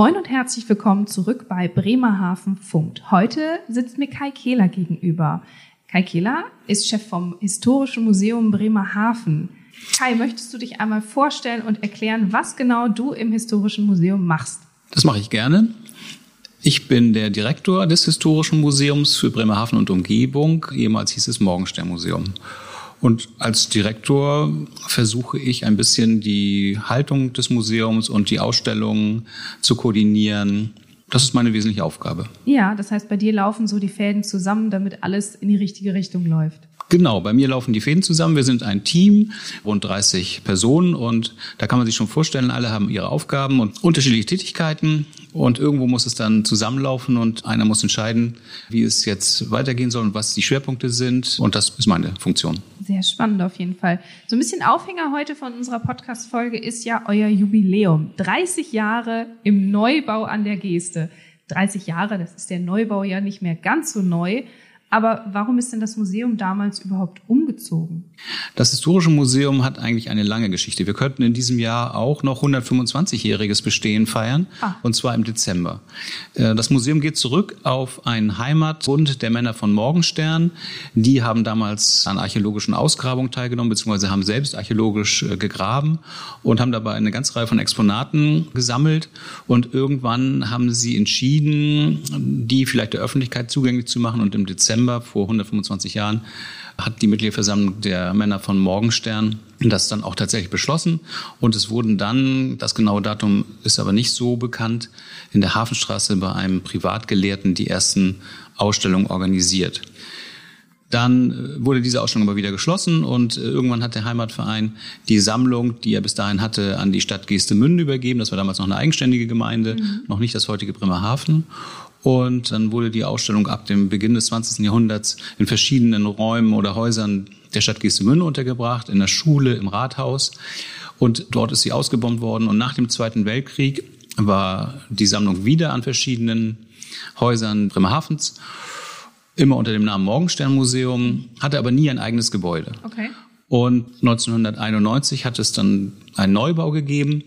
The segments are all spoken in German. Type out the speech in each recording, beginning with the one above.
Moin und herzlich willkommen zurück bei Bremerhaven Funkt. Heute sitzt mir Kai Kehler gegenüber. Kai Kehler ist Chef vom Historischen Museum Bremerhaven. Kai, möchtest du dich einmal vorstellen und erklären, was genau du im Historischen Museum machst? Das mache ich gerne. Ich bin der Direktor des Historischen Museums für Bremerhaven und Umgebung. Ehemals hieß es Morgenstern-Museum. Und als Direktor versuche ich ein bisschen die Haltung des Museums und die Ausstellungen zu koordinieren. Das ist meine wesentliche Aufgabe. Ja, das heißt, bei dir laufen so die Fäden zusammen, damit alles in die richtige Richtung läuft. Genau, bei mir laufen die Fäden zusammen. Wir sind ein Team, rund 30 Personen und da kann man sich schon vorstellen, alle haben ihre Aufgaben und unterschiedliche Tätigkeiten und irgendwo muss es dann zusammenlaufen und einer muss entscheiden, wie es jetzt weitergehen soll und was die Schwerpunkte sind und das ist meine Funktion. Sehr spannend auf jeden Fall. So ein bisschen Aufhänger heute von unserer Podcast-Folge ist ja euer Jubiläum. 30 Jahre im Neubau an der Geste. 30 Jahre, das ist der Neubau ja nicht mehr ganz so neu. Aber warum ist denn das Museum damals überhaupt umgezogen? Das Historische Museum hat eigentlich eine lange Geschichte. Wir könnten in diesem Jahr auch noch 125-jähriges Bestehen feiern, ah. und zwar im Dezember. Äh, das Museum geht zurück auf einen Heimatbund der Männer von Morgenstern. Die haben damals an archäologischen Ausgrabungen teilgenommen, beziehungsweise haben selbst archäologisch äh, gegraben und haben dabei eine ganze Reihe von Exponaten gesammelt. Und irgendwann haben sie entschieden, die vielleicht der Öffentlichkeit zugänglich zu machen und im Dezember Dezember vor 125 Jahren hat die Mitgliederversammlung der Männer von Morgenstern das dann auch tatsächlich beschlossen. Und es wurden dann, das genaue Datum ist aber nicht so bekannt, in der Hafenstraße bei einem Privatgelehrten die ersten Ausstellungen organisiert. Dann äh, wurde diese Ausstellung aber wieder geschlossen und äh, irgendwann hat der Heimatverein die Sammlung, die er bis dahin hatte, an die Stadt Geestemünde übergeben. Das war damals noch eine eigenständige Gemeinde, mhm. noch nicht das heutige Bremerhaven. Und dann wurde die Ausstellung ab dem Beginn des 20. Jahrhunderts in verschiedenen Räumen oder Häusern der Stadt Geestemünde untergebracht, in der Schule, im Rathaus. Und dort ist sie ausgebombt worden. Und nach dem Zweiten Weltkrieg war die Sammlung wieder an verschiedenen Häusern Bremerhavens, immer unter dem Namen Morgenstern-Museum, hatte aber nie ein eigenes Gebäude. Okay. Und 1991 hat es dann einen Neubau gegeben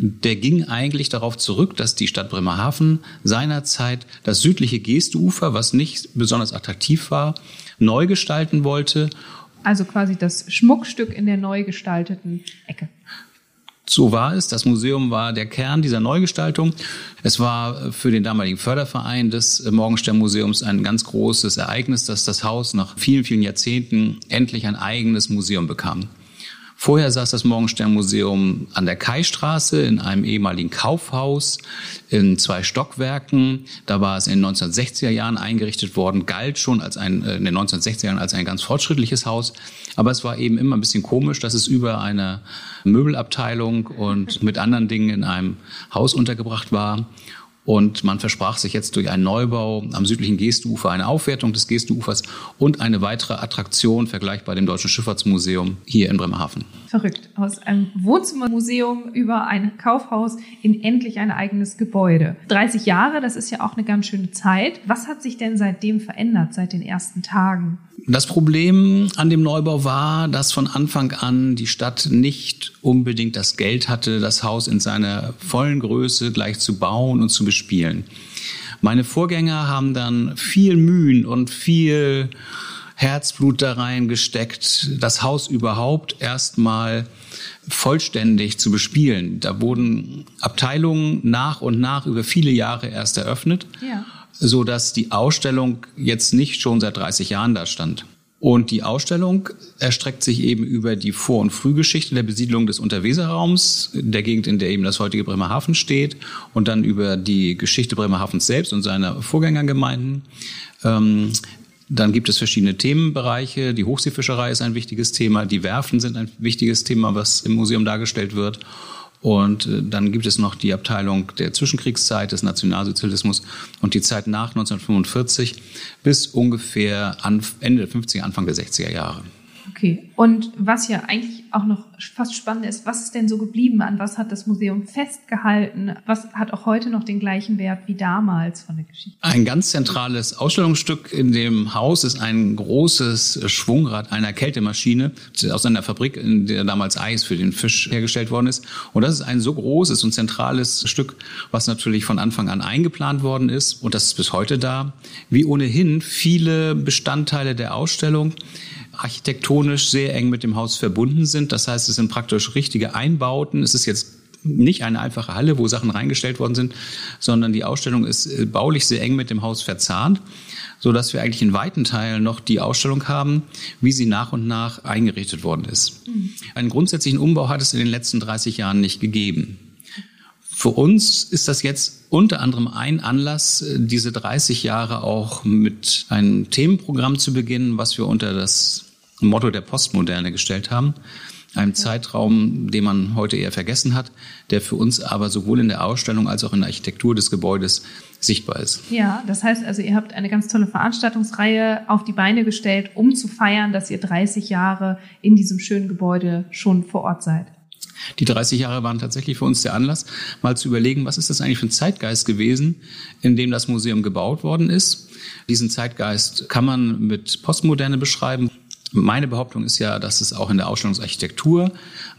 der ging eigentlich darauf zurück, dass die Stadt Bremerhaven seinerzeit das südliche Geesteufer, was nicht besonders attraktiv war, neu gestalten wollte. Also quasi das Schmuckstück in der neu gestalteten Ecke. So war es. Das Museum war der Kern dieser Neugestaltung. Es war für den damaligen Förderverein des Morgenstern-Museums ein ganz großes Ereignis, dass das Haus nach vielen, vielen Jahrzehnten endlich ein eigenes Museum bekam. Vorher saß das Morgenstern-Museum an der Kaistraße in einem ehemaligen Kaufhaus in zwei Stockwerken. Da war es in den 1960er Jahren eingerichtet worden, galt schon als ein, äh, in den 1960er Jahren als ein ganz fortschrittliches Haus. Aber es war eben immer ein bisschen komisch, dass es über eine Möbelabteilung und mit anderen Dingen in einem Haus untergebracht war. Und man versprach sich jetzt durch einen Neubau am südlichen Geestufer eine Aufwertung des Geestuufers und eine weitere Attraktion vergleichbar dem Deutschen Schifffahrtsmuseum hier in Bremerhaven. Verrückt. Aus einem Wohnzimmermuseum über ein Kaufhaus in endlich ein eigenes Gebäude. 30 Jahre, das ist ja auch eine ganz schöne Zeit. Was hat sich denn seitdem verändert, seit den ersten Tagen? Das Problem an dem Neubau war, dass von Anfang an die Stadt nicht unbedingt das Geld hatte, das Haus in seiner vollen Größe gleich zu bauen und zu bespielen. Meine Vorgänger haben dann viel Mühen und viel Herzblut da reingesteckt, das Haus überhaupt erstmal vollständig zu bespielen. Da wurden Abteilungen nach und nach über viele Jahre erst eröffnet. Ja so dass die Ausstellung jetzt nicht schon seit 30 Jahren da stand. Und die Ausstellung erstreckt sich eben über die Vor- und Frühgeschichte der Besiedlung des Unterweserraums, der Gegend, in der eben das heutige Bremerhaven steht, und dann über die Geschichte Bremerhavens selbst und seiner Vorgängergemeinden. Ähm, dann gibt es verschiedene Themenbereiche. Die Hochseefischerei ist ein wichtiges Thema. Die Werfen sind ein wichtiges Thema, was im Museum dargestellt wird. Und äh, dann gibt es noch die Abteilung der Zwischenkriegszeit des Nationalsozialismus und die Zeit nach 1945 bis ungefähr Ende der 50er, Anfang der 60er Jahre. Okay. Und was ja eigentlich auch noch fast spannend ist, was ist denn so geblieben? An was hat das Museum festgehalten? Was hat auch heute noch den gleichen Wert wie damals von der Geschichte? Ein ganz zentrales Ausstellungsstück in dem Haus ist ein großes Schwungrad einer Kältemaschine aus einer Fabrik, in der damals Eis für den Fisch hergestellt worden ist. Und das ist ein so großes und zentrales Stück, was natürlich von Anfang an eingeplant worden ist. Und das ist bis heute da. Wie ohnehin viele Bestandteile der Ausstellung architektonisch sehr eng mit dem Haus verbunden sind. Das heißt, es sind praktisch richtige Einbauten. Es ist jetzt nicht eine einfache Halle, wo Sachen reingestellt worden sind, sondern die Ausstellung ist äh, baulich sehr eng mit dem Haus verzahnt, so dass wir eigentlich in weiten Teilen noch die Ausstellung haben, wie sie nach und nach eingerichtet worden ist. Mhm. Einen grundsätzlichen Umbau hat es in den letzten 30 Jahren nicht gegeben. Für uns ist das jetzt unter anderem ein Anlass, äh, diese 30 Jahre auch mit einem Themenprogramm zu beginnen, was wir unter das Motto der Postmoderne gestellt haben. Einem Zeitraum, den man heute eher vergessen hat, der für uns aber sowohl in der Ausstellung als auch in der Architektur des Gebäudes sichtbar ist. Ja, das heißt also, ihr habt eine ganz tolle Veranstaltungsreihe auf die Beine gestellt, um zu feiern, dass ihr 30 Jahre in diesem schönen Gebäude schon vor Ort seid. Die 30 Jahre waren tatsächlich für uns der Anlass, mal zu überlegen, was ist das eigentlich für ein Zeitgeist gewesen, in dem das Museum gebaut worden ist. Diesen Zeitgeist kann man mit Postmoderne beschreiben. Meine Behauptung ist ja, dass es auch in der Ausstellungsarchitektur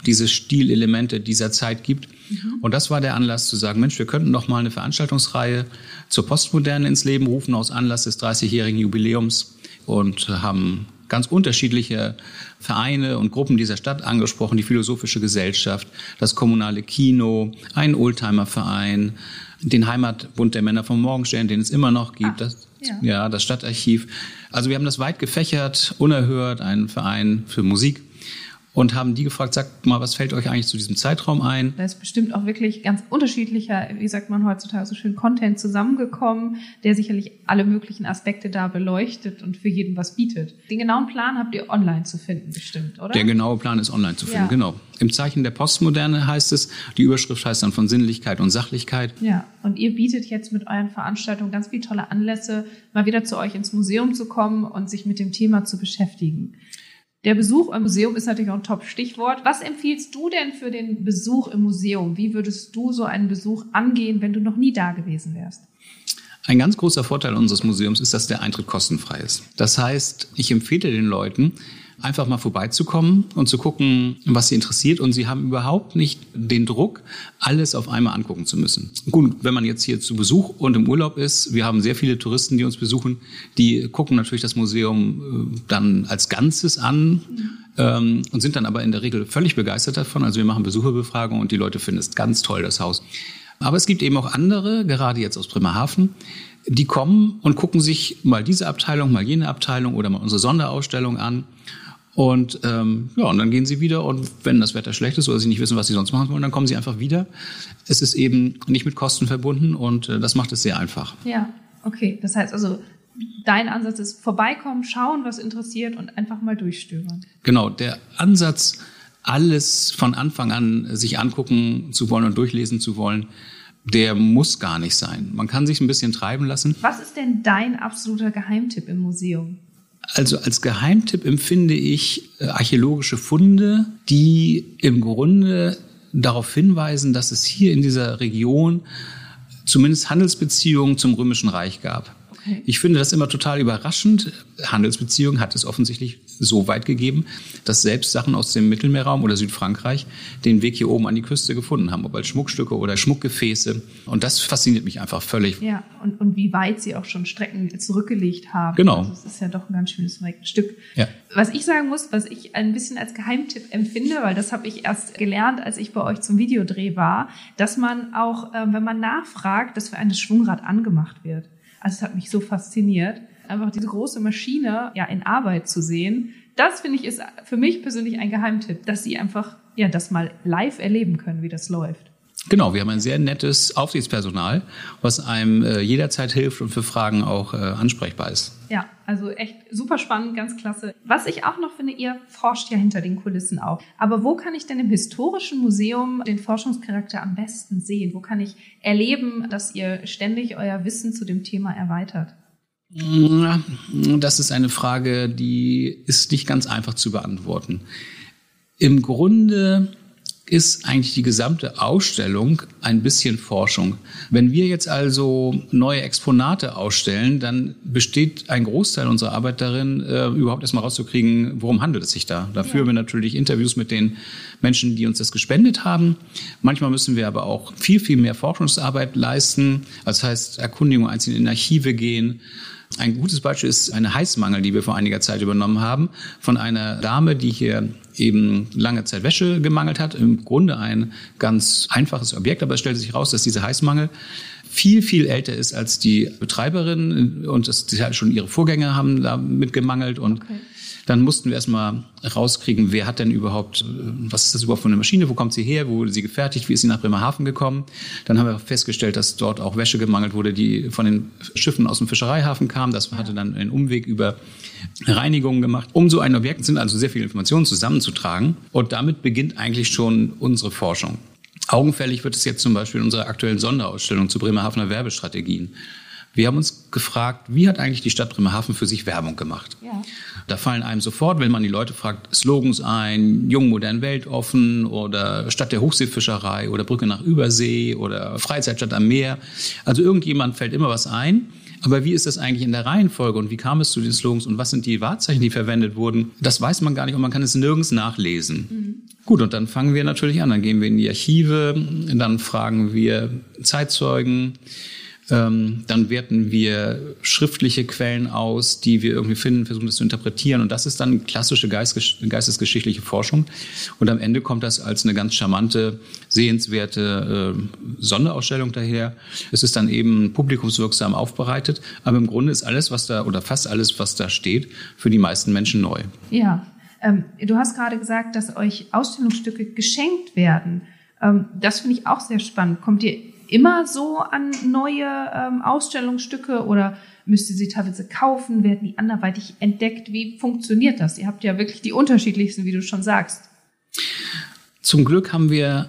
diese Stilelemente dieser Zeit gibt. Mhm. Und das war der Anlass zu sagen, Mensch, wir könnten doch mal eine Veranstaltungsreihe zur Postmoderne ins Leben rufen aus Anlass des 30-jährigen Jubiläums und haben ganz unterschiedliche Vereine und Gruppen dieser Stadt angesprochen, die Philosophische Gesellschaft, das kommunale Kino, ein Oldtimerverein, den Heimatbund der Männer vom Morgenstern, den es immer noch gibt, ah, das, ja. ja, das Stadtarchiv. Also wir haben das weit gefächert, unerhört, einen Verein für Musik und haben die gefragt, sagt mal, was fällt euch eigentlich zu diesem Zeitraum ein? Da ist bestimmt auch wirklich ganz unterschiedlicher, wie sagt man heutzutage so schön, Content zusammengekommen, der sicherlich alle möglichen Aspekte da beleuchtet und für jeden was bietet. Den genauen Plan habt ihr online zu finden, bestimmt, oder? Der genaue Plan ist online zu finden, ja. genau. Im Zeichen der Postmoderne heißt es, die Überschrift heißt dann von Sinnlichkeit und Sachlichkeit. Ja, und ihr bietet jetzt mit euren Veranstaltungen ganz viele tolle Anlässe, mal wieder zu euch ins Museum zu kommen und sich mit dem Thema zu beschäftigen. Der Besuch im Museum ist natürlich auch ein Top-Stichwort. Was empfiehlst du denn für den Besuch im Museum? Wie würdest du so einen Besuch angehen, wenn du noch nie da gewesen wärst? Ein ganz großer Vorteil unseres Museums ist, dass der Eintritt kostenfrei ist. Das heißt, ich empfehle den Leuten, einfach mal vorbeizukommen und zu gucken, was sie interessiert. Und sie haben überhaupt nicht den Druck, alles auf einmal angucken zu müssen. Gut, wenn man jetzt hier zu Besuch und im Urlaub ist, wir haben sehr viele Touristen, die uns besuchen, die gucken natürlich das Museum äh, dann als Ganzes an. Ähm, und sind dann aber in der Regel völlig begeistert davon. Also wir machen Besucherbefragungen und die Leute finden es ganz toll, das Haus. Aber es gibt eben auch andere, gerade jetzt aus Bremerhaven, die kommen und gucken sich mal diese Abteilung, mal jene Abteilung oder mal unsere Sonderausstellung an und ähm, ja, und dann gehen sie wieder und wenn das Wetter schlecht ist oder sie nicht wissen, was sie sonst machen wollen, dann kommen sie einfach wieder. Es ist eben nicht mit Kosten verbunden und äh, das macht es sehr einfach. Ja, okay. Das heißt also, dein Ansatz ist vorbeikommen, schauen, was interessiert und einfach mal durchstöbern. Genau, der Ansatz, alles von Anfang an sich angucken zu wollen und durchlesen zu wollen, der muss gar nicht sein. Man kann sich ein bisschen treiben lassen. Was ist denn dein absoluter Geheimtipp im Museum? Also als Geheimtipp empfinde ich äh, archäologische Funde, die im Grunde darauf hinweisen, dass es hier in dieser Region zumindest Handelsbeziehungen zum Römischen Reich gab. Ich finde das immer total überraschend. Handelsbeziehungen hat es offensichtlich so weit gegeben, dass selbst Sachen aus dem Mittelmeerraum oder Südfrankreich den Weg hier oben an die Küste gefunden haben, ob als Schmuckstücke oder Schmuckgefäße. Und das fasziniert mich einfach völlig. Ja, und, und wie weit sie auch schon Strecken zurückgelegt haben. Genau. Also es ist ja doch ein ganz schönes Stück. Ja. Was ich sagen muss, was ich ein bisschen als Geheimtipp empfinde, weil das habe ich erst gelernt, als ich bei euch zum Videodreh war, dass man auch, äh, wenn man nachfragt, dass für ein Schwungrad angemacht wird. Also es hat mich so fasziniert, einfach diese große Maschine ja in Arbeit zu sehen. Das finde ich ist für mich persönlich ein Geheimtipp, dass sie einfach ja das mal live erleben können, wie das läuft. Genau, wir haben ein sehr nettes Aufsichtspersonal, was einem äh, jederzeit hilft und für Fragen auch äh, ansprechbar ist. Ja, also echt super spannend, ganz klasse. Was ich auch noch finde, ihr forscht ja hinter den Kulissen auch. Aber wo kann ich denn im historischen Museum den Forschungscharakter am besten sehen? Wo kann ich erleben, dass ihr ständig euer Wissen zu dem Thema erweitert? Das ist eine Frage, die ist nicht ganz einfach zu beantworten. Im Grunde ist eigentlich die gesamte Ausstellung ein bisschen Forschung. Wenn wir jetzt also neue Exponate ausstellen, dann besteht ein Großteil unserer Arbeit darin, äh, überhaupt erstmal rauszukriegen, worum handelt es sich da. Da führen wir natürlich Interviews mit den Menschen, die uns das gespendet haben. Manchmal müssen wir aber auch viel, viel mehr Forschungsarbeit leisten. Das heißt, Erkundigung einzeln in Archive gehen, ein gutes Beispiel ist eine Heißmangel, die wir vor einiger Zeit übernommen haben, von einer Dame, die hier eben lange Zeit Wäsche gemangelt hat. Im Grunde ein ganz einfaches Objekt, aber es stellte sich raus, dass dieser Heißmangel viel, viel älter ist als die Betreiberin und das, halt schon ihre Vorgänger haben da mitgemangelt und okay. Dann mussten wir erstmal rauskriegen, wer hat denn überhaupt, was ist das überhaupt für eine Maschine, wo kommt sie her, wo wurde sie gefertigt, wie ist sie nach Bremerhaven gekommen. Dann haben wir festgestellt, dass dort auch Wäsche gemangelt wurde, die von den Schiffen aus dem Fischereihafen kam. Das hatte dann einen Umweg über Reinigungen gemacht. Um so ein Objekt sind also sehr viele Informationen zusammenzutragen. Und damit beginnt eigentlich schon unsere Forschung. Augenfällig wird es jetzt zum Beispiel in unserer aktuellen Sonderausstellung zu Bremerhavener Werbestrategien. Wir haben uns gefragt, wie hat eigentlich die Stadt Bremerhaven für sich Werbung gemacht? Ja. Da fallen einem sofort, wenn man die Leute fragt, Slogans ein, jung, modern, weltoffen oder Stadt der Hochseefischerei oder Brücke nach Übersee oder Freizeitstadt am Meer. Also irgendjemand fällt immer was ein. Aber wie ist das eigentlich in der Reihenfolge und wie kam es zu den Slogans und was sind die Wahrzeichen, die verwendet wurden? Das weiß man gar nicht und man kann es nirgends nachlesen. Mhm. Gut, und dann fangen wir natürlich an. Dann gehen wir in die Archive, dann fragen wir Zeitzeugen, ähm, dann werten wir schriftliche Quellen aus, die wir irgendwie finden, versuchen das zu interpretieren. Und das ist dann klassische geistesgeschichtliche Forschung. Und am Ende kommt das als eine ganz charmante, sehenswerte äh, Sonderausstellung daher. Es ist dann eben publikumswirksam aufbereitet. Aber im Grunde ist alles, was da, oder fast alles, was da steht, für die meisten Menschen neu. Ja. Ähm, du hast gerade gesagt, dass euch Ausstellungsstücke geschenkt werden. Ähm, das finde ich auch sehr spannend. Kommt ihr immer so an neue ähm, Ausstellungsstücke oder müsst ihr sie teilweise kaufen? Werden die anderweitig entdeckt? Wie funktioniert das? Ihr habt ja wirklich die unterschiedlichsten, wie du schon sagst. Zum Glück haben wir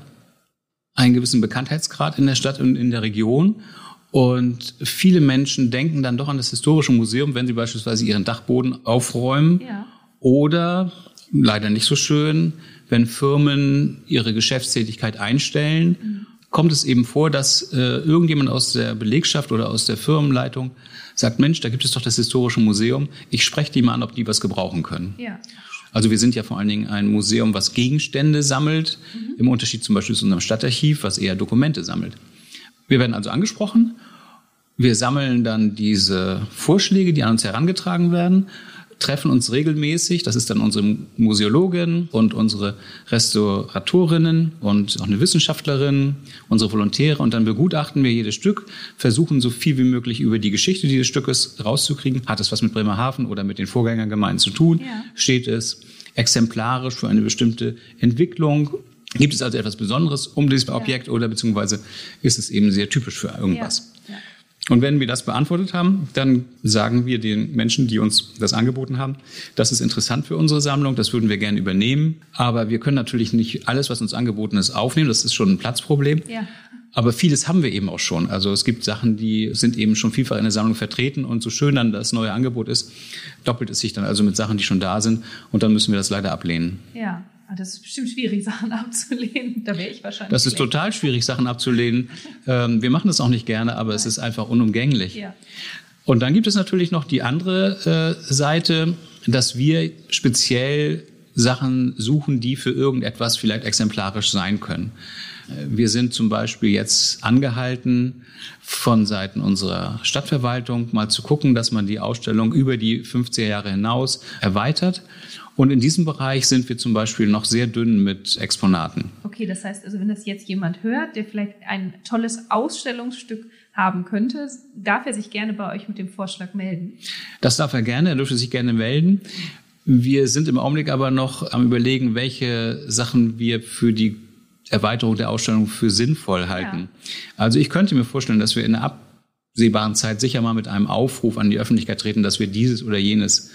einen gewissen Bekanntheitsgrad in der Stadt und in der Region. Und viele Menschen denken dann doch an das Historische Museum, wenn sie beispielsweise ihren Dachboden aufräumen. Ja. Oder, leider nicht so schön, wenn Firmen ihre Geschäftstätigkeit einstellen. Mhm kommt es eben vor, dass äh, irgendjemand aus der Belegschaft oder aus der Firmenleitung sagt, Mensch, da gibt es doch das Historische Museum, ich spreche die mal an, ob die was gebrauchen können. Ja. Also wir sind ja vor allen Dingen ein Museum, was Gegenstände sammelt, mhm. im Unterschied zum Beispiel zu unserem Stadtarchiv, was eher Dokumente sammelt. Wir werden also angesprochen, wir sammeln dann diese Vorschläge, die an uns herangetragen werden treffen uns regelmäßig. Das ist dann unsere Museologin und unsere Restauratorinnen und auch eine Wissenschaftlerin, unsere Volontäre. Und dann begutachten wir jedes Stück, versuchen so viel wie möglich über die Geschichte dieses Stückes rauszukriegen. Hat es was mit Bremerhaven oder mit den Vorgängergemeinden zu tun? Ja. Steht es exemplarisch für eine bestimmte Entwicklung? Gibt es also etwas Besonderes um dieses Objekt ja. oder beziehungsweise ist es eben sehr typisch für irgendwas? Ja. Und wenn wir das beantwortet haben, dann sagen wir den Menschen, die uns das angeboten haben, das ist interessant für unsere Sammlung, das würden wir gerne übernehmen. Aber wir können natürlich nicht alles, was uns angeboten ist, aufnehmen. Das ist schon ein Platzproblem. Ja. Aber vieles haben wir eben auch schon. Also es gibt Sachen, die sind eben schon vielfach in der Sammlung vertreten. Und so schön dann das neue Angebot ist, doppelt es sich dann also mit Sachen, die schon da sind. Und dann müssen wir das leider ablehnen. Ja. Ah, das ist bestimmt schwierig, Sachen abzulehnen. Da wäre ich wahrscheinlich. Das ist schlecht. total schwierig, Sachen abzulehnen. Ähm, wir machen das auch nicht gerne, aber Nein. es ist einfach unumgänglich. Ja. Und dann gibt es natürlich noch die andere äh, Seite, dass wir speziell Sachen suchen, die für irgendetwas vielleicht exemplarisch sein können. Äh, wir sind zum Beispiel jetzt angehalten, von Seiten unserer Stadtverwaltung mal zu gucken, dass man die Ausstellung über die 50er Jahre hinaus erweitert und in diesem Bereich sind wir zum Beispiel noch sehr dünn mit Exponaten. Okay, das heißt also, wenn das jetzt jemand hört, der vielleicht ein tolles Ausstellungsstück haben könnte, darf er sich gerne bei euch mit dem Vorschlag melden? Das darf er gerne, er dürfte sich gerne melden. Wir sind im Augenblick aber noch am Überlegen, welche Sachen wir für die Erweiterung der Ausstellung für sinnvoll halten. Ja. Also ich könnte mir vorstellen, dass wir in der absehbaren Zeit sicher mal mit einem Aufruf an die Öffentlichkeit treten, dass wir dieses oder jenes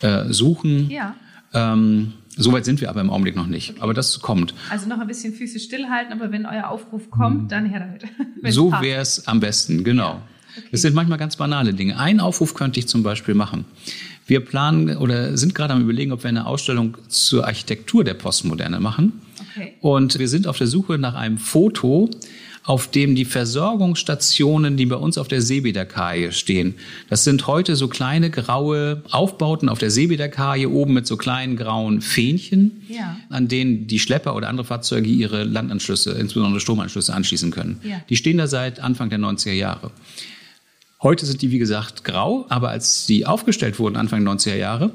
äh, suchen. Ja. Ähm, Soweit sind wir aber im Augenblick noch nicht. Okay. Aber das kommt. Also noch ein bisschen Füße stillhalten, aber wenn euer Aufruf kommt, hm. dann her damit. so wäre es am besten, genau. Okay. Das sind manchmal ganz banale Dinge. Einen Aufruf könnte ich zum Beispiel machen. Wir planen oder sind gerade am Überlegen, ob wir eine Ausstellung zur Architektur der Postmoderne machen. Okay. Und wir sind auf der Suche nach einem Foto, auf dem die Versorgungsstationen, die bei uns auf der Seebäderkaje stehen, das sind heute so kleine graue Aufbauten auf der Seebäderkaje oben mit so kleinen grauen Fähnchen, ja. an denen die Schlepper oder andere Fahrzeuge ihre Landanschlüsse, insbesondere Stromanschlüsse anschließen können. Ja. Die stehen da seit Anfang der 90er Jahre. Heute sind die, wie gesagt, grau, aber als sie aufgestellt wurden, Anfang der 90er Jahre,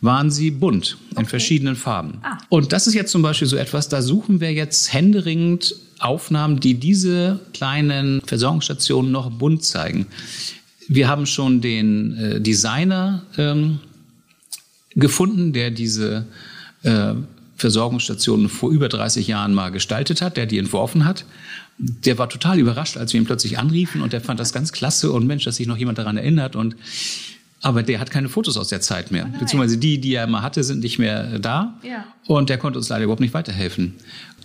waren sie bunt in okay. verschiedenen Farben. Ah. Und das ist jetzt zum Beispiel so etwas, da suchen wir jetzt händeringend Aufnahmen, die diese kleinen Versorgungsstationen noch bunt zeigen. Wir haben schon den äh, Designer ähm, gefunden, der diese äh, Versorgungsstationen vor über 30 Jahren mal gestaltet hat, der die entworfen hat der war total überrascht, als wir ihn plötzlich anriefen und der fand das ganz klasse und Mensch, dass sich noch jemand daran erinnert und aber der hat keine Fotos aus der Zeit mehr. Oh Beziehungsweise die, die er mal hatte, sind nicht mehr da. Ja. Und der konnte uns leider überhaupt nicht weiterhelfen.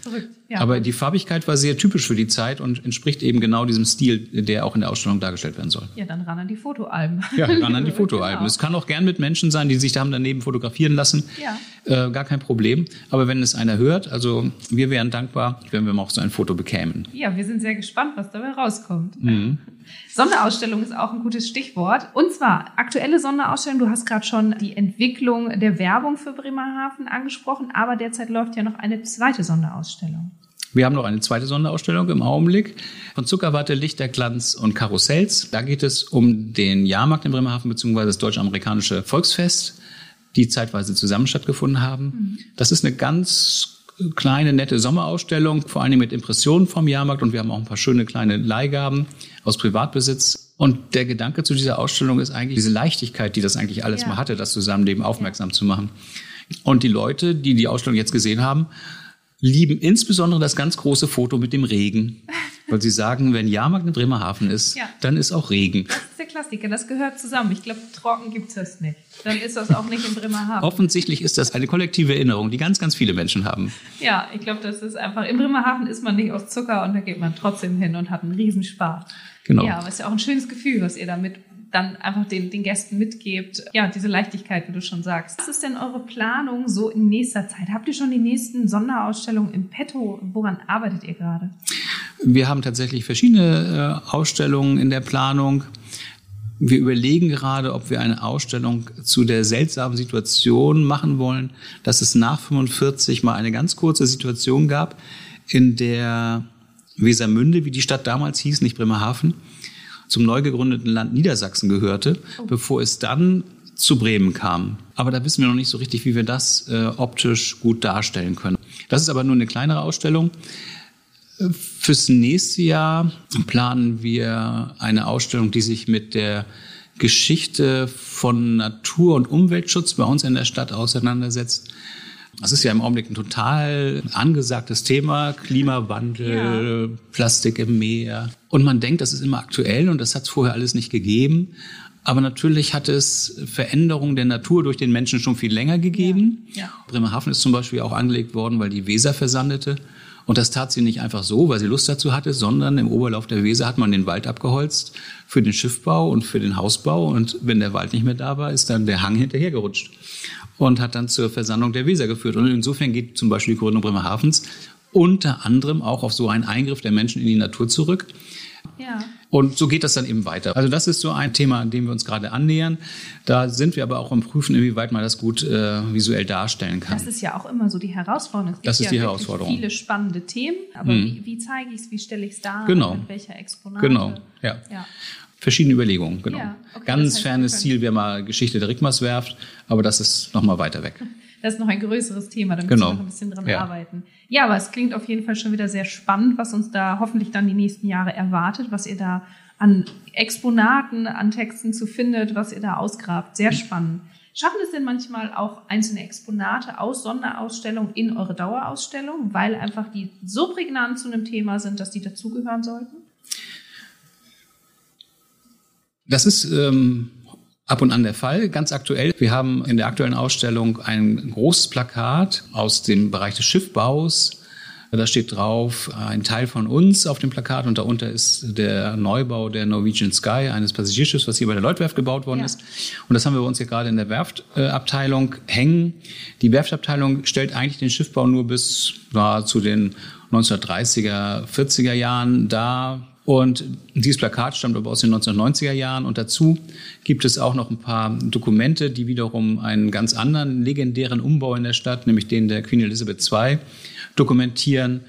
Verrückt. Ja. Aber die Farbigkeit war sehr typisch für die Zeit und entspricht eben genau diesem Stil, der auch in der Ausstellung dargestellt werden soll. Ja, dann ran an die Fotoalben. Ja, ran an die Fotoalben. genau. Es kann auch gern mit Menschen sein, die sich da haben daneben fotografieren lassen. Ja. Äh, gar kein Problem. Aber wenn es einer hört, also wir wären dankbar, wenn wir mal auch so ein Foto bekämen. Ja, wir sind sehr gespannt, was dabei rauskommt. Mhm. Sonderausstellung ist auch ein gutes Stichwort. Und zwar aktuelle Sonderausstellung. Du hast gerade schon die Entwicklung der Werbung für Bremerhaven angesprochen, aber derzeit läuft ja noch eine zweite Sonderausstellung. Wir haben noch eine zweite Sonderausstellung im Augenblick von Zuckerwatte, Lichterglanz und Karussells. Da geht es um den Jahrmarkt in Bremerhaven bzw. das deutsch-amerikanische Volksfest, die zeitweise zusammen stattgefunden haben. Mhm. Das ist eine ganz kleine, nette Sommerausstellung, vor allem mit Impressionen vom Jahrmarkt und wir haben auch ein paar schöne kleine Leihgaben aus Privatbesitz. Und der Gedanke zu dieser Ausstellung ist eigentlich diese Leichtigkeit, die das eigentlich alles ja. mal hatte, das Zusammenleben aufmerksam ja. zu machen. Und die Leute, die die Ausstellung jetzt gesehen haben, lieben insbesondere das ganz große Foto mit dem Regen. Weil sie sagen, wenn Jahrmarkt in Bremerhaven ist, ja. dann ist auch Regen. Das ist der Klassiker, das gehört zusammen. Ich glaube, trocken gibt es nicht. Dann ist das auch nicht in Bremerhaven. Offensichtlich ist das eine kollektive Erinnerung, die ganz, ganz viele Menschen haben. Ja, ich glaube, das ist einfach, in Bremerhaven ist man nicht aus Zucker und da geht man trotzdem hin und hat einen Riesenspaß. Genau. Ja, aber es ist ja auch ein schönes Gefühl, was ihr damit dann einfach den, den Gästen mitgebt. Ja, diese Leichtigkeit, wie du schon sagst. Was ist denn eure Planung so in nächster Zeit? Habt ihr schon die nächsten Sonderausstellungen im Petto? Woran arbeitet ihr gerade? Wir haben tatsächlich verschiedene äh, Ausstellungen in der Planung. Wir überlegen gerade, ob wir eine Ausstellung zu der seltsamen Situation machen wollen, dass es nach 45 mal eine ganz kurze Situation gab, in der Wesermünde, wie die Stadt damals hieß, nicht Bremerhaven, zum neu gegründeten Land Niedersachsen gehörte, oh. bevor es dann zu Bremen kam. Aber da wissen wir noch nicht so richtig, wie wir das äh, optisch gut darstellen können. Das ist aber nur eine kleinere Ausstellung. Fürs nächste Jahr planen wir eine Ausstellung, die sich mit der Geschichte von Natur- und Umweltschutz bei uns in der Stadt auseinandersetzt. Das ist ja im Augenblick ein total angesagtes Thema. Klimawandel, ja. Plastik im Meer. Und man denkt, das ist immer aktuell und das hat es vorher alles nicht gegeben. Aber natürlich hat es Veränderungen der Natur durch den Menschen schon viel länger gegeben. Ja. Ja. Bremerhaven ist zum Beispiel auch angelegt worden, weil die Weser versandete. Und das tat sie nicht einfach so, weil sie Lust dazu hatte, sondern im Oberlauf der Weser hat man den Wald abgeholzt für den Schiffbau und für den Hausbau. Und wenn der Wald nicht mehr da war, ist dann der Hang hinterhergerutscht und hat dann zur Versandung der Weser geführt. Und insofern geht zum Beispiel die Gründung Bremerhavens unter anderem auch auf so einen Eingriff der Menschen in die Natur zurück. Ja. Und so geht das dann eben weiter. Also das ist so ein Thema, an dem wir uns gerade annähern. Da sind wir aber auch am Prüfen, inwieweit man das gut äh, visuell darstellen kann. Das ist ja auch immer so die Herausforderung. Es gibt das ist ja die Herausforderung. Viele spannende Themen, aber hm. wie, wie zeige ich es, wie stelle ich es dar, genau. mit welcher Exponate? Genau, ja. ja verschiedene Überlegungen, genau. Ja, okay, Ganz fernes Ziel wäre mal Geschichte der Rickmerswerft, aber das ist noch mal weiter weg. Das ist noch ein größeres Thema, da müssen genau. wir noch ein bisschen dran ja. arbeiten. Ja, aber es klingt auf jeden Fall schon wieder sehr spannend, was uns da hoffentlich dann die nächsten Jahre erwartet, was ihr da an Exponaten, an Texten zu findet, was ihr da ausgrabt. Sehr spannend. Schaffen es denn manchmal auch einzelne Exponate aus Sonderausstellungen in eure Dauerausstellung, weil einfach die so prägnant zu einem Thema sind, dass die dazugehören sollten? Das ist ähm, ab und an der Fall. Ganz aktuell. Wir haben in der aktuellen Ausstellung ein großes Plakat aus dem Bereich des Schiffbaus Da steht drauf ein Teil von uns auf dem Plakat und darunter ist der Neubau der Norwegian Sky, eines Passagierschiffs, was hier bei der Leutwerft gebaut worden ja. ist. Und das haben wir bei uns hier gerade in der Werftabteilung hängen. Die Werftabteilung stellt eigentlich den Schiffbau nur bis war zu den 1930er, 40er Jahren dar. Und dieses Plakat stammt aber aus den 1990er Jahren und dazu gibt es auch noch ein paar Dokumente, die wiederum einen ganz anderen legendären Umbau in der Stadt, nämlich den der Queen Elizabeth II, dokumentieren.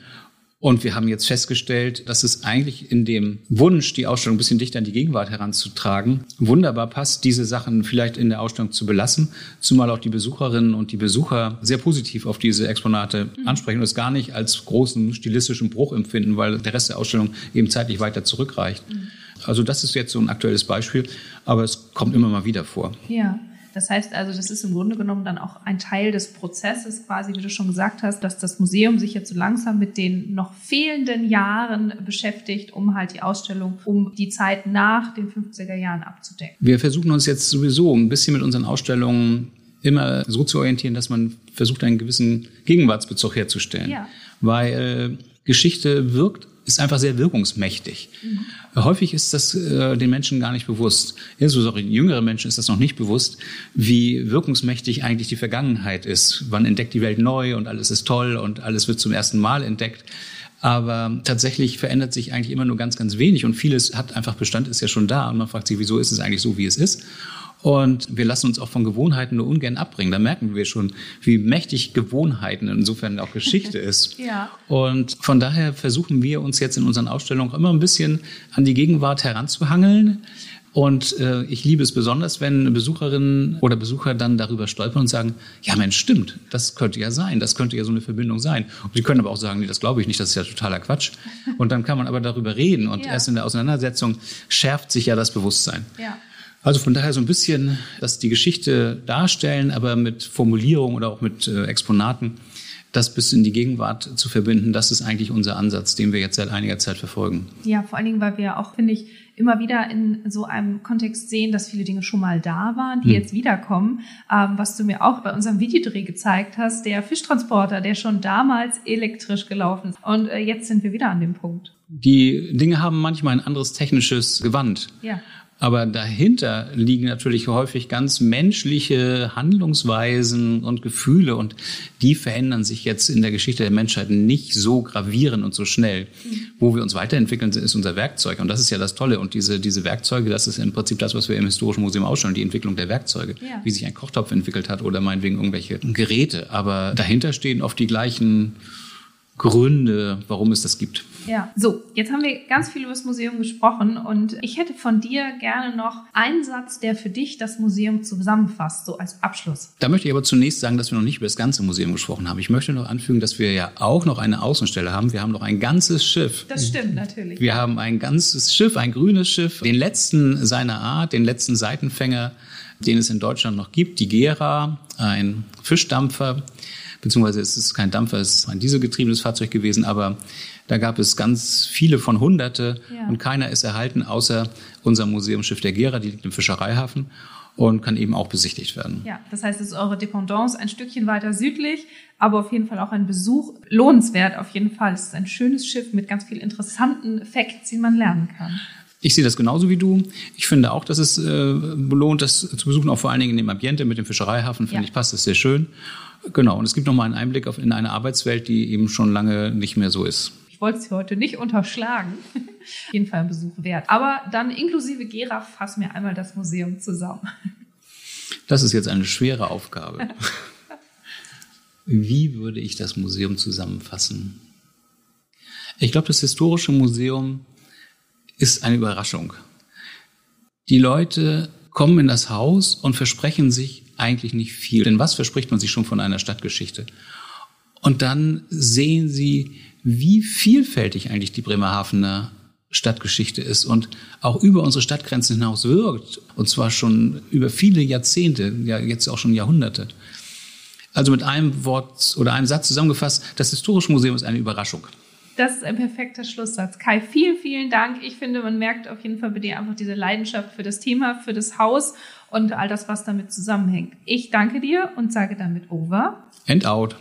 Und wir haben jetzt festgestellt, dass es eigentlich in dem Wunsch, die Ausstellung ein bisschen dichter an die Gegenwart heranzutragen, wunderbar passt, diese Sachen vielleicht in der Ausstellung zu belassen, zumal auch die Besucherinnen und die Besucher sehr positiv auf diese Exponate mhm. ansprechen und es gar nicht als großen stilistischen Bruch empfinden, weil der Rest der Ausstellung eben zeitlich weiter zurückreicht. Mhm. Also das ist jetzt so ein aktuelles Beispiel, aber es kommt immer mal wieder vor. Ja. Das heißt also, das ist im Grunde genommen dann auch ein Teil des Prozesses, quasi, wie du schon gesagt hast, dass das Museum sich jetzt so langsam mit den noch fehlenden Jahren beschäftigt, um halt die Ausstellung um die Zeit nach den 50er Jahren abzudecken. Wir versuchen uns jetzt sowieso ein bisschen mit unseren Ausstellungen immer so zu orientieren, dass man versucht, einen gewissen Gegenwartsbezug herzustellen. Ja. Weil äh, Geschichte wirkt ist einfach sehr wirkungsmächtig. Mhm. Häufig ist das äh, den Menschen gar nicht bewusst. Insbesondere jüngere Menschen ist das noch nicht bewusst, wie wirkungsmächtig eigentlich die Vergangenheit ist. Man entdeckt die Welt neu und alles ist toll und alles wird zum ersten Mal entdeckt. Aber tatsächlich verändert sich eigentlich immer nur ganz, ganz wenig und vieles hat einfach Bestand, ist ja schon da und man fragt sich, wieso ist es eigentlich so, wie es ist? Und wir lassen uns auch von Gewohnheiten nur ungern abbringen. Da merken wir schon, wie mächtig Gewohnheiten insofern auch Geschichte ist. ja. Und von daher versuchen wir uns jetzt in unseren Ausstellungen immer ein bisschen an die Gegenwart heranzuhangeln. Und äh, ich liebe es besonders, wenn Besucherinnen oder Besucher dann darüber stolpern und sagen, ja Mensch, stimmt, das könnte ja sein, das könnte ja so eine Verbindung sein. Und sie können aber auch sagen, nee, das glaube ich nicht, das ist ja totaler Quatsch. Und dann kann man aber darüber reden und ja. erst in der Auseinandersetzung schärft sich ja das Bewusstsein. Ja. Also von daher so ein bisschen, dass die Geschichte darstellen, aber mit Formulierung oder auch mit äh, Exponaten, das bis in die Gegenwart zu verbinden, das ist eigentlich unser Ansatz, den wir jetzt seit einiger Zeit verfolgen. Ja, vor allen Dingen, weil wir auch, finde ich, immer wieder in so einem Kontext sehen, dass viele Dinge schon mal da waren, die hm. jetzt wiederkommen. Ähm, was du mir auch bei unserem Videodreh gezeigt hast, der Fischtransporter, der schon damals elektrisch gelaufen ist. Und äh, jetzt sind wir wieder an dem Punkt. Die Dinge haben manchmal ein anderes technisches Gewand. Ja. Aber dahinter liegen natürlich häufig ganz menschliche Handlungsweisen und Gefühle und die verändern sich jetzt in der Geschichte der Menschheit nicht so gravierend und so schnell. Wo wir uns weiterentwickeln, ist unser Werkzeug. Und das ist ja das Tolle. Und diese, diese Werkzeuge, das ist im Prinzip das, was wir im Historischen Museum ausstellen, die Entwicklung der Werkzeuge. Ja. Wie sich ein Kochtopf entwickelt hat oder meinetwegen irgendwelche Geräte. Aber dahinter stehen oft die gleichen Gründe, warum es das gibt. Ja, so, jetzt haben wir ganz viel über das Museum gesprochen und ich hätte von dir gerne noch einen Satz, der für dich das Museum zusammenfasst, so als Abschluss. Da möchte ich aber zunächst sagen, dass wir noch nicht über das ganze Museum gesprochen haben. Ich möchte noch anfügen, dass wir ja auch noch eine Außenstelle haben. Wir haben noch ein ganzes Schiff. Das stimmt natürlich. Wir haben ein ganzes Schiff, ein grünes Schiff, den letzten seiner Art, den letzten Seitenfänger, den es in Deutschland noch gibt, die Gera, ein Fischdampfer beziehungsweise es ist kein Dampfer, es ist ein dieselgetriebenes Fahrzeug gewesen, aber da gab es ganz viele von Hunderte ja. und keiner ist erhalten, außer unser Museumsschiff der Gera, die liegt im Fischereihafen und kann eben auch besichtigt werden. Ja, das heißt, es ist eure Dependance ein Stückchen weiter südlich, aber auf jeden Fall auch ein Besuch lohnenswert auf jeden Fall. Es ist ein schönes Schiff mit ganz vielen interessanten Facts, die man lernen kann. Ich sehe das genauso wie du. Ich finde auch, dass es äh, belohnt, das zu besuchen, auch vor allen Dingen in dem Ambiente mit dem Fischereihafen, finde ja. ich, passt das sehr schön. Genau, und es gibt nochmal einen Einblick auf, in eine Arbeitswelt, die eben schon lange nicht mehr so ist. Ich wollte sie heute nicht unterschlagen. auf jeden Fall ein Besuch wert. Aber dann inklusive Gera fassen wir einmal das Museum zusammen. Das ist jetzt eine schwere Aufgabe. Wie würde ich das Museum zusammenfassen? Ich glaube, das Historische Museum ist eine Überraschung. Die Leute kommen in das Haus und versprechen sich eigentlich nicht viel. Denn was verspricht man sich schon von einer Stadtgeschichte? Und dann sehen sie, wie vielfältig eigentlich die Bremerhavener Stadtgeschichte ist und auch über unsere Stadtgrenzen hinaus wirkt. Und zwar schon über viele Jahrzehnte, ja jetzt auch schon Jahrhunderte. Also mit einem Wort oder einem Satz zusammengefasst, das Historische Museum ist eine Überraschung. Das ist ein perfekter Schlusssatz. Kai, vielen, vielen Dank. Ich finde, man merkt auf jeden Fall bei dir einfach diese Leidenschaft für das Thema, für das Haus und all das, was damit zusammenhängt. Ich danke dir und sage damit over. And out.